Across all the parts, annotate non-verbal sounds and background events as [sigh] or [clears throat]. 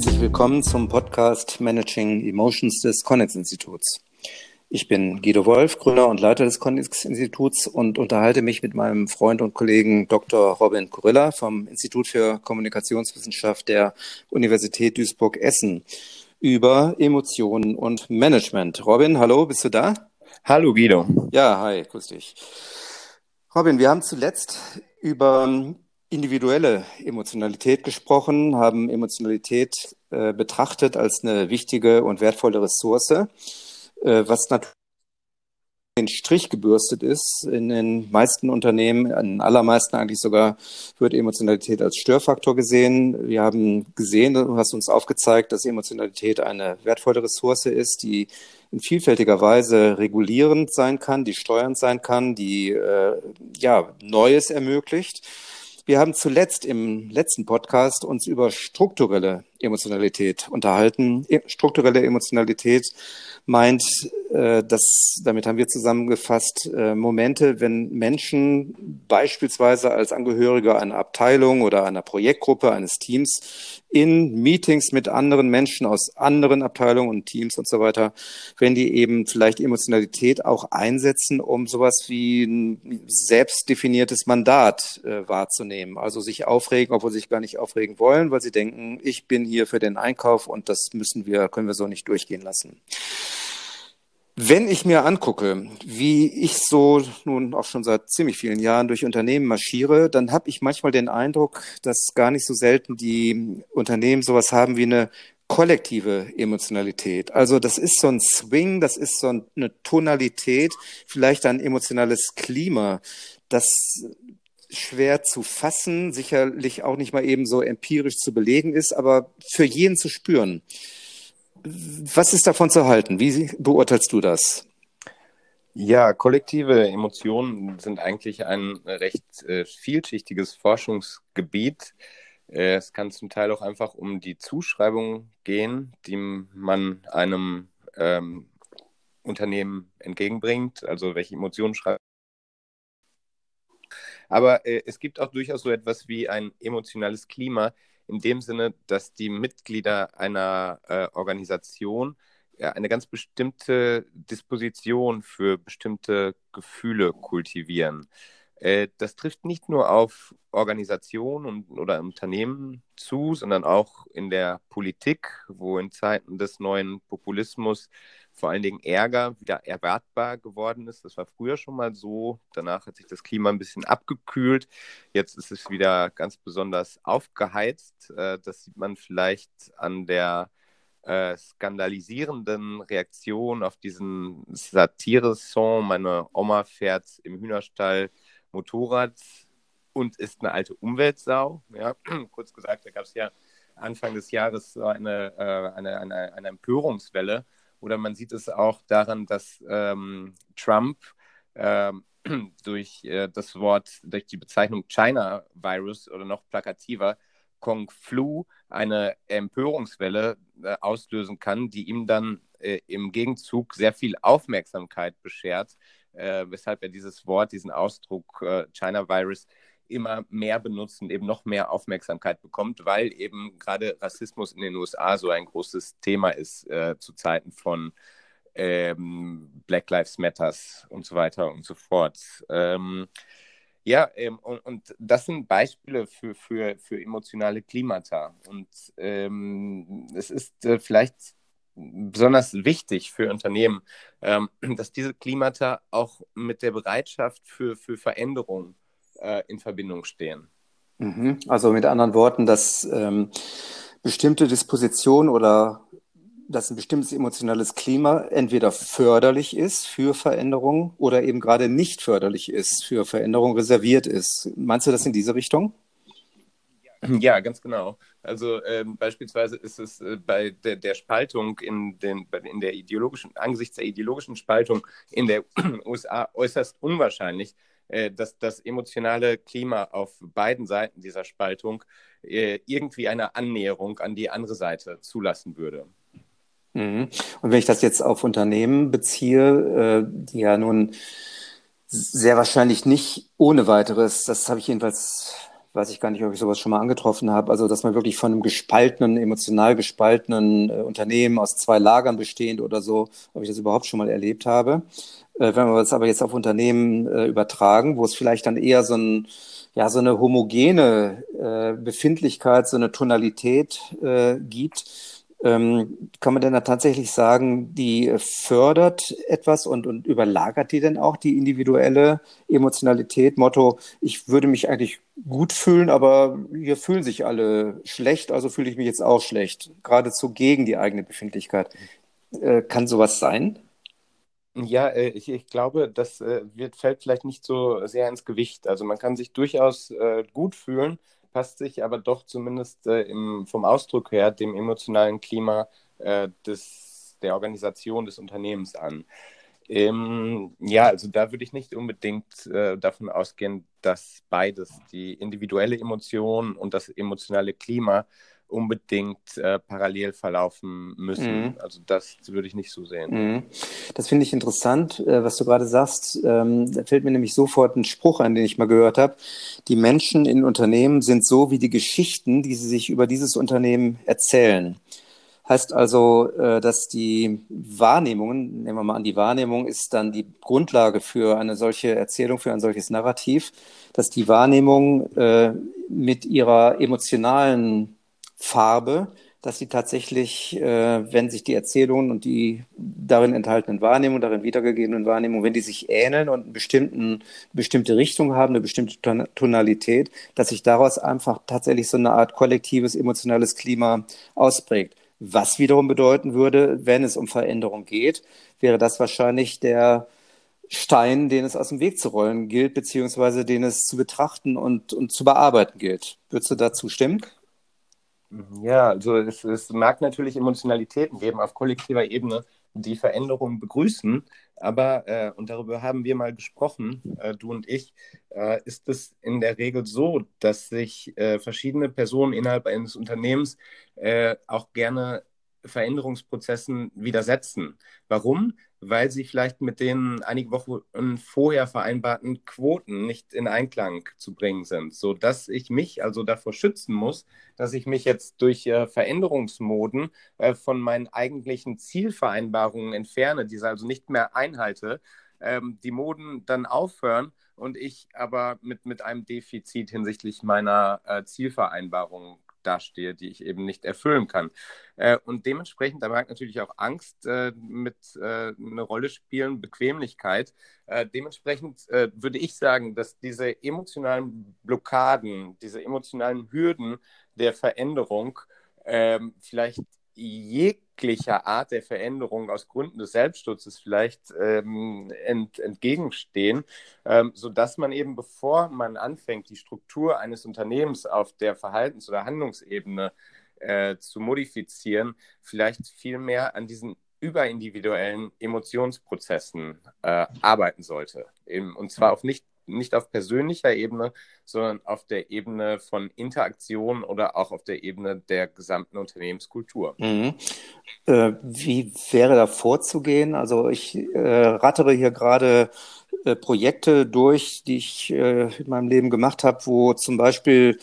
herzlich willkommen zum Podcast Managing Emotions des Connex Instituts. Ich bin Guido Wolf, Gründer und Leiter des Connex Instituts und unterhalte mich mit meinem Freund und Kollegen Dr. Robin Kurilla vom Institut für Kommunikationswissenschaft der Universität Duisburg-Essen über Emotionen und Management. Robin, hallo, bist du da? Hallo Guido. Ja, hi, grüß dich. Robin, wir haben zuletzt über individuelle Emotionalität gesprochen, haben Emotionalität äh, betrachtet als eine wichtige und wertvolle Ressource, äh, was natürlich den Strich gebürstet ist. In den meisten Unternehmen, in allermeisten eigentlich sogar, wird Emotionalität als Störfaktor gesehen. Wir haben gesehen, du hast uns aufgezeigt, dass Emotionalität eine wertvolle Ressource ist, die in vielfältiger Weise regulierend sein kann, die steuernd sein kann, die äh, ja Neues ermöglicht. Wir haben zuletzt im letzten Podcast uns über strukturelle Emotionalität unterhalten. E, strukturelle Emotionalität meint, äh, dass, damit haben wir zusammengefasst, äh, Momente, wenn Menschen beispielsweise als Angehörige einer Abteilung oder einer Projektgruppe, eines Teams in Meetings mit anderen Menschen aus anderen Abteilungen und Teams und so weiter, wenn die eben vielleicht Emotionalität auch einsetzen, um sowas wie ein selbstdefiniertes Mandat äh, wahrzunehmen. Also sich aufregen, obwohl sie sich gar nicht aufregen wollen, weil sie denken, ich bin hier für den Einkauf und das müssen wir, können wir so nicht durchgehen lassen. Wenn ich mir angucke, wie ich so nun auch schon seit ziemlich vielen Jahren durch Unternehmen marschiere, dann habe ich manchmal den Eindruck, dass gar nicht so selten die Unternehmen sowas haben wie eine kollektive Emotionalität. Also das ist so ein Swing, das ist so eine Tonalität, vielleicht ein emotionales Klima, das schwer zu fassen, sicherlich auch nicht mal eben so empirisch zu belegen ist, aber für jeden zu spüren. Was ist davon zu halten? Wie beurteilst du das? Ja, kollektive Emotionen sind eigentlich ein recht äh, vielschichtiges Forschungsgebiet. Äh, es kann zum Teil auch einfach um die Zuschreibung gehen, die man einem ähm, Unternehmen entgegenbringt. Also welche Emotionen schreibt. Aber äh, es gibt auch durchaus so etwas wie ein emotionales Klima, in dem Sinne, dass die Mitglieder einer äh, Organisation ja, eine ganz bestimmte Disposition für bestimmte Gefühle kultivieren. Äh, das trifft nicht nur auf Organisationen oder Unternehmen zu, sondern auch in der Politik, wo in Zeiten des neuen Populismus vor allen Dingen Ärger wieder erwartbar geworden ist. Das war früher schon mal so. Danach hat sich das Klima ein bisschen abgekühlt. Jetzt ist es wieder ganz besonders aufgeheizt. Äh, das sieht man vielleicht an der äh, skandalisierenden Reaktion auf diesen Satire-Song. Meine Oma fährt im Hühnerstall Motorrad und ist eine alte Umweltsau. Ja, [clears throat] kurz gesagt, da gab es ja Anfang des Jahres eine, äh, eine, eine, eine Empörungswelle oder man sieht es auch daran, dass ähm, Trump ähm, [clears throat] durch äh, das Wort, durch die Bezeichnung China Virus oder noch plakativer Kong Flu eine Empörungswelle äh, auslösen kann, die ihm dann äh, im Gegenzug sehr viel Aufmerksamkeit beschert, äh, weshalb er dieses Wort, diesen Ausdruck äh, China Virus immer mehr benutzt und eben noch mehr Aufmerksamkeit bekommt, weil eben gerade Rassismus in den USA so ein großes Thema ist äh, zu Zeiten von ähm, Black Lives Matters und so weiter und so fort. Ähm, ja, ähm, und, und, das sind Beispiele für, für, für emotionale Klimata. Und ähm, es ist äh, vielleicht besonders wichtig für Unternehmen, ähm, dass diese Klimata auch mit der Bereitschaft für, für Veränderung äh, in Verbindung stehen. Mhm. Also mit anderen Worten, dass ähm, bestimmte Dispositionen oder dass ein bestimmtes emotionales Klima entweder förderlich ist für Veränderung oder eben gerade nicht förderlich ist für Veränderung, reserviert ist. Meinst du das in diese Richtung? Ja, ganz genau. Also ähm, beispielsweise ist es äh, bei der, der, Spaltung in, den, in der ideologischen, angesichts der ideologischen Spaltung in der [clears throat] USA äußerst unwahrscheinlich, äh, dass das emotionale Klima auf beiden Seiten dieser Spaltung äh, irgendwie eine Annäherung an die andere Seite zulassen würde. Mhm. Und wenn ich das jetzt auf Unternehmen beziehe, äh, die ja nun sehr wahrscheinlich nicht ohne weiteres, das habe ich jedenfalls weiß ich gar nicht, ob ich sowas schon mal angetroffen habe. Also, dass man wirklich von einem gespaltenen, emotional gespaltenen Unternehmen aus zwei Lagern bestehend oder so, ob ich das überhaupt schon mal erlebt habe. Äh, wenn wir das aber jetzt auf Unternehmen äh, übertragen, wo es vielleicht dann eher so ein ja, so eine homogene äh, Befindlichkeit, so eine Tonalität äh, gibt, ähm, kann man denn da tatsächlich sagen, die fördert etwas und, und überlagert die denn auch die individuelle Emotionalität? Motto, ich würde mich eigentlich gut fühlen, aber hier fühlen sich alle schlecht, also fühle ich mich jetzt auch schlecht. Geradezu gegen die eigene Befindlichkeit. Äh, kann sowas sein? Ja, äh, ich, ich glaube, das äh, wird, fällt vielleicht nicht so sehr ins Gewicht. Also man kann sich durchaus äh, gut fühlen, passt sich aber doch zumindest im, vom Ausdruck her dem emotionalen Klima des, der Organisation des Unternehmens an. Ähm, ja, also da würde ich nicht unbedingt äh, davon ausgehen, dass beides, die individuelle Emotion und das emotionale Klima, unbedingt äh, parallel verlaufen müssen. Mhm. Also das würde ich nicht so sehen. Mhm. Das finde ich interessant, äh, was du gerade sagst. Ähm, da fällt mir nämlich sofort ein Spruch ein, den ich mal gehört habe. Die Menschen in Unternehmen sind so wie die Geschichten, die sie sich über dieses Unternehmen erzählen. Heißt also, äh, dass die Wahrnehmungen, nehmen wir mal an, die Wahrnehmung ist dann die Grundlage für eine solche Erzählung, für ein solches Narrativ, dass die Wahrnehmung äh, mit ihrer emotionalen Farbe, dass sie tatsächlich, äh, wenn sich die Erzählungen und die darin enthaltenen Wahrnehmungen, darin wiedergegebenen Wahrnehmungen, wenn die sich ähneln und eine bestimmten, bestimmte Richtung haben, eine bestimmte Tonalität, dass sich daraus einfach tatsächlich so eine Art kollektives emotionales Klima ausprägt. Was wiederum bedeuten würde, wenn es um Veränderung geht, wäre das wahrscheinlich der Stein, den es aus dem Weg zu rollen gilt, beziehungsweise den es zu betrachten und, und zu bearbeiten gilt. Würdest du dazu stimmen? Ja, also es, es mag natürlich Emotionalitäten geben auf kollektiver Ebene, die Veränderungen begrüßen, aber, äh, und darüber haben wir mal gesprochen, äh, du und ich, äh, ist es in der Regel so, dass sich äh, verschiedene Personen innerhalb eines Unternehmens äh, auch gerne Veränderungsprozessen widersetzen. Warum? Weil sie vielleicht mit den einige Wochen vorher vereinbarten Quoten nicht in Einklang zu bringen sind, sodass ich mich also davor schützen muss, dass ich mich jetzt durch äh, Veränderungsmoden äh, von meinen eigentlichen Zielvereinbarungen entferne, diese also nicht mehr einhalte, ähm, die Moden dann aufhören und ich aber mit, mit einem Defizit hinsichtlich meiner äh, Zielvereinbarung dastehe, die ich eben nicht erfüllen kann. Äh, und dementsprechend, da mag natürlich auch Angst äh, mit äh, eine Rolle spielen, Bequemlichkeit. Äh, dementsprechend äh, würde ich sagen, dass diese emotionalen Blockaden, diese emotionalen Hürden der Veränderung ähm, vielleicht jeglicher Art der Veränderung aus Gründen des Selbstschutzes vielleicht ähm, ent, entgegenstehen, ähm, sodass man eben, bevor man anfängt, die Struktur eines Unternehmens auf der Verhaltens- oder Handlungsebene äh, zu modifizieren, vielleicht viel mehr an diesen überindividuellen Emotionsprozessen äh, arbeiten sollte. Eben, und zwar auf nicht nicht auf persönlicher Ebene, sondern auf der Ebene von Interaktion oder auch auf der Ebene der gesamten Unternehmenskultur. Mhm. Äh, wie wäre da vorzugehen? Also ich äh, rattere hier gerade äh, Projekte durch, die ich äh, in meinem Leben gemacht habe, wo zum Beispiel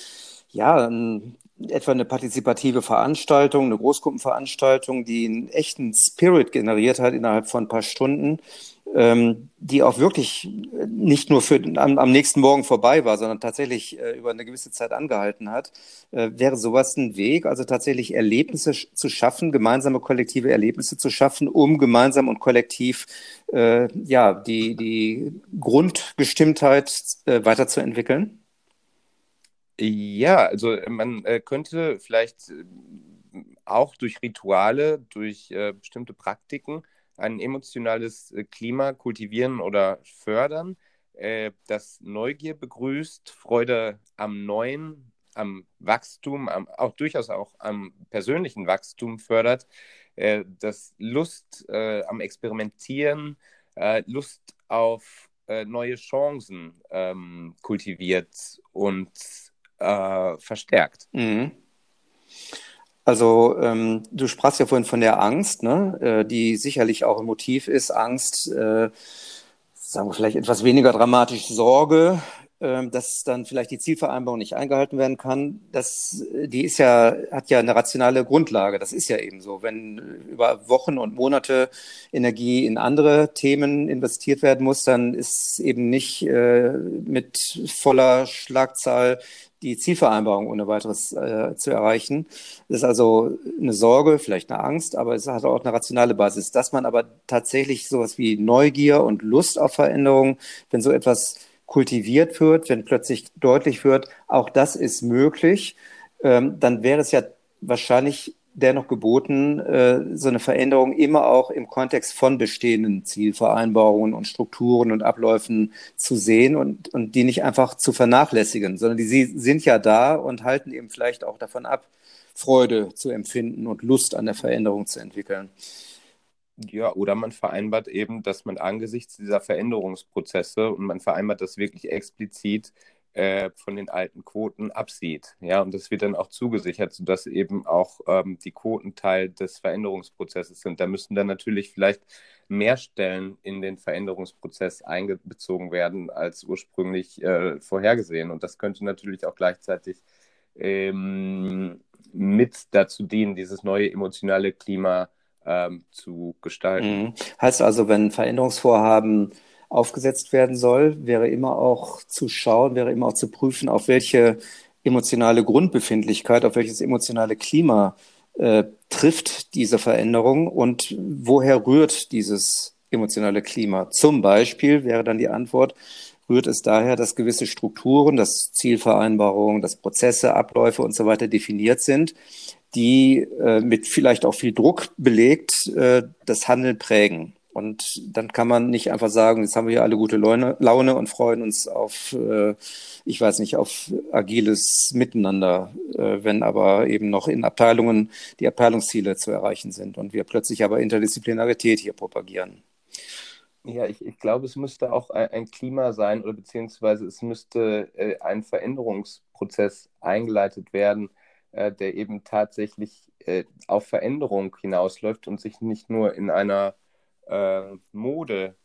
ja, ein, etwa eine partizipative Veranstaltung, eine Großgruppenveranstaltung, die einen echten Spirit generiert hat innerhalb von ein paar Stunden, ähm, die auch wirklich nicht nur für am, am, nächsten Morgen vorbei war, sondern tatsächlich äh, über eine gewisse Zeit angehalten hat, äh, wäre sowas ein Weg, also tatsächlich Erlebnisse zu schaffen, gemeinsame kollektive Erlebnisse zu schaffen, um gemeinsam und kollektiv äh, ja die die Grundgestimmtheit äh, weiterzuentwickeln. Ja, also man äh, könnte vielleicht äh, auch durch Rituale, durch bestimmte Praktiken ein emotionales äh, Klima kultivieren oder fördern, äh, das Neugier begrüßt, Freude am Neuen, am Wachstum, am, auch durchaus auch am persönlichen Wachstum fördert, äh, das Lust äh, am Experimentieren, äh, Lust auf äh, neue Chancen ähm, kultiviert und verstärkt. Mhm. Also ähm, du sprachst ja vorhin von der Angst, ne? äh, die sicherlich auch ein Motiv ist. Angst, äh, sagen wir vielleicht etwas weniger dramatisch Sorge, dass dann vielleicht die Zielvereinbarung nicht eingehalten werden kann, das, die ist ja, hat ja eine rationale Grundlage. Das ist ja eben so. Wenn über Wochen und Monate Energie in andere Themen investiert werden muss, dann ist eben nicht äh, mit voller Schlagzahl die Zielvereinbarung ohne weiteres äh, zu erreichen. Das ist also eine Sorge, vielleicht eine Angst, aber es hat auch eine rationale Basis. Dass man aber tatsächlich sowas wie Neugier und Lust auf Veränderung, wenn so etwas kultiviert wird, wenn plötzlich deutlich wird, auch das ist möglich, ähm, dann wäre es ja wahrscheinlich dennoch geboten, äh, so eine Veränderung immer auch im Kontext von bestehenden Zielvereinbarungen und Strukturen und Abläufen zu sehen und, und die nicht einfach zu vernachlässigen, sondern die sie sind ja da und halten eben vielleicht auch davon ab, Freude zu empfinden und Lust an der Veränderung zu entwickeln. Ja, oder man vereinbart eben, dass man angesichts dieser Veränderungsprozesse und man vereinbart das wirklich explizit äh, von den alten Quoten absieht. Ja, und das wird dann auch zugesichert, sodass eben auch ähm, die Quoten Teil des Veränderungsprozesses sind. Da müssen dann natürlich vielleicht mehr Stellen in den Veränderungsprozess einbezogen werden als ursprünglich äh, vorhergesehen. Und das könnte natürlich auch gleichzeitig ähm, mit dazu dienen, dieses neue emotionale Klima ähm, zu gestalten. Mhm. Heißt also, wenn Veränderungsvorhaben aufgesetzt werden soll, wäre immer auch zu schauen, wäre immer auch zu prüfen, auf welche emotionale Grundbefindlichkeit, auf welches emotionale Klima äh, trifft diese Veränderung und woher rührt dieses emotionale Klima? Zum Beispiel wäre dann die Antwort, rührt es daher, dass gewisse Strukturen, dass Zielvereinbarungen, dass Prozesse, Abläufe und so weiter definiert sind, die äh, mit vielleicht auch viel Druck belegt äh, das Handeln prägen. Und dann kann man nicht einfach sagen, jetzt haben wir hier alle gute Laune, Laune und freuen uns auf, äh, ich weiß nicht, auf agiles Miteinander, äh, wenn aber eben noch in Abteilungen die Abteilungsziele zu erreichen sind und wir plötzlich aber Interdisziplinarität hier propagieren. Ja, ich, ich glaube, es müsste auch ein, Klima sein oder beziehungsweise es müsste äh, ein Veränderungsprozess eingeleitet werden, äh, der eben tatsächlich äh, auf Veränderung hinausläuft und sich nicht nur in einer äh, Mode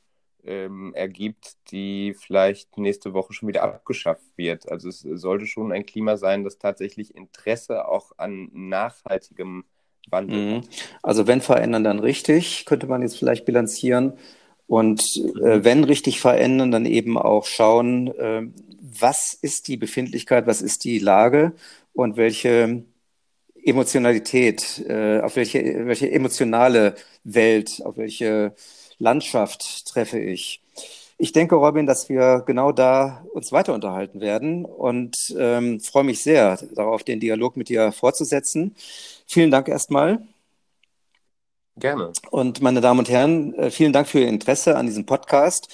ähm, ergibt, die vielleicht nächste Woche schon wieder abgeschafft wird. Also es sollte schon ein Klima sein, das tatsächlich Interesse auch an nachhaltigem Wandel mhm. hat. Also wenn verändern, dann richtig, könnte man jetzt vielleicht bilanzieren. Und äh, mhm. wenn richtig verändern, dann eben auch schauen, äh, was ist die Befindlichkeit, was ist die Lage und welche Emotionalität, äh, auf welche, welche emotionale Welt, auf welche Landschaft treffe ich. Ich denke, Robin, dass wir genau da uns weiter unterhalten werden und ähm, freue mich sehr darauf, den Dialog mit dir fortzusetzen. Vielen Dank erstmal. Gerne. Und meine Damen und Herren, äh, vielen Dank für Ihr Interesse an diesem Podcast.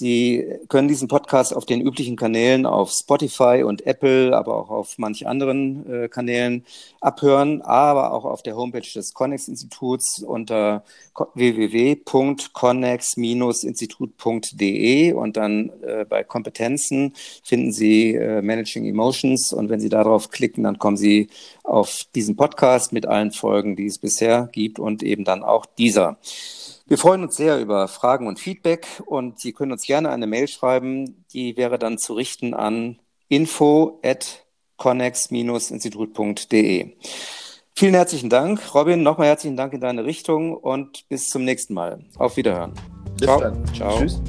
Sie können diesen Podcast auf den üblichen Kanälen auf Spotify und Apple, aber auch auf manch anderen äh, Kanälen abhören, aber auch auf der Homepage des Connex-Instituts unter www.connex-institut.de und dann äh, bei Kompetenzen finden Sie äh, Managing Emotions und wenn Sie darauf klicken, dann kommen Sie auf diesen Podcast mit allen Folgen, die es bisher gibt und eben dann auch dieser. Wir freuen uns sehr über Fragen und Feedback und Sie können uns gerne eine Mail schreiben. Die wäre dann zu richten an info at connex-institut.de. Vielen herzlichen Dank. Robin, nochmal herzlichen Dank in deine Richtung und bis zum nächsten Mal. Auf Wiederhören. Bis Ciao. dann. Ciao. Tschüss.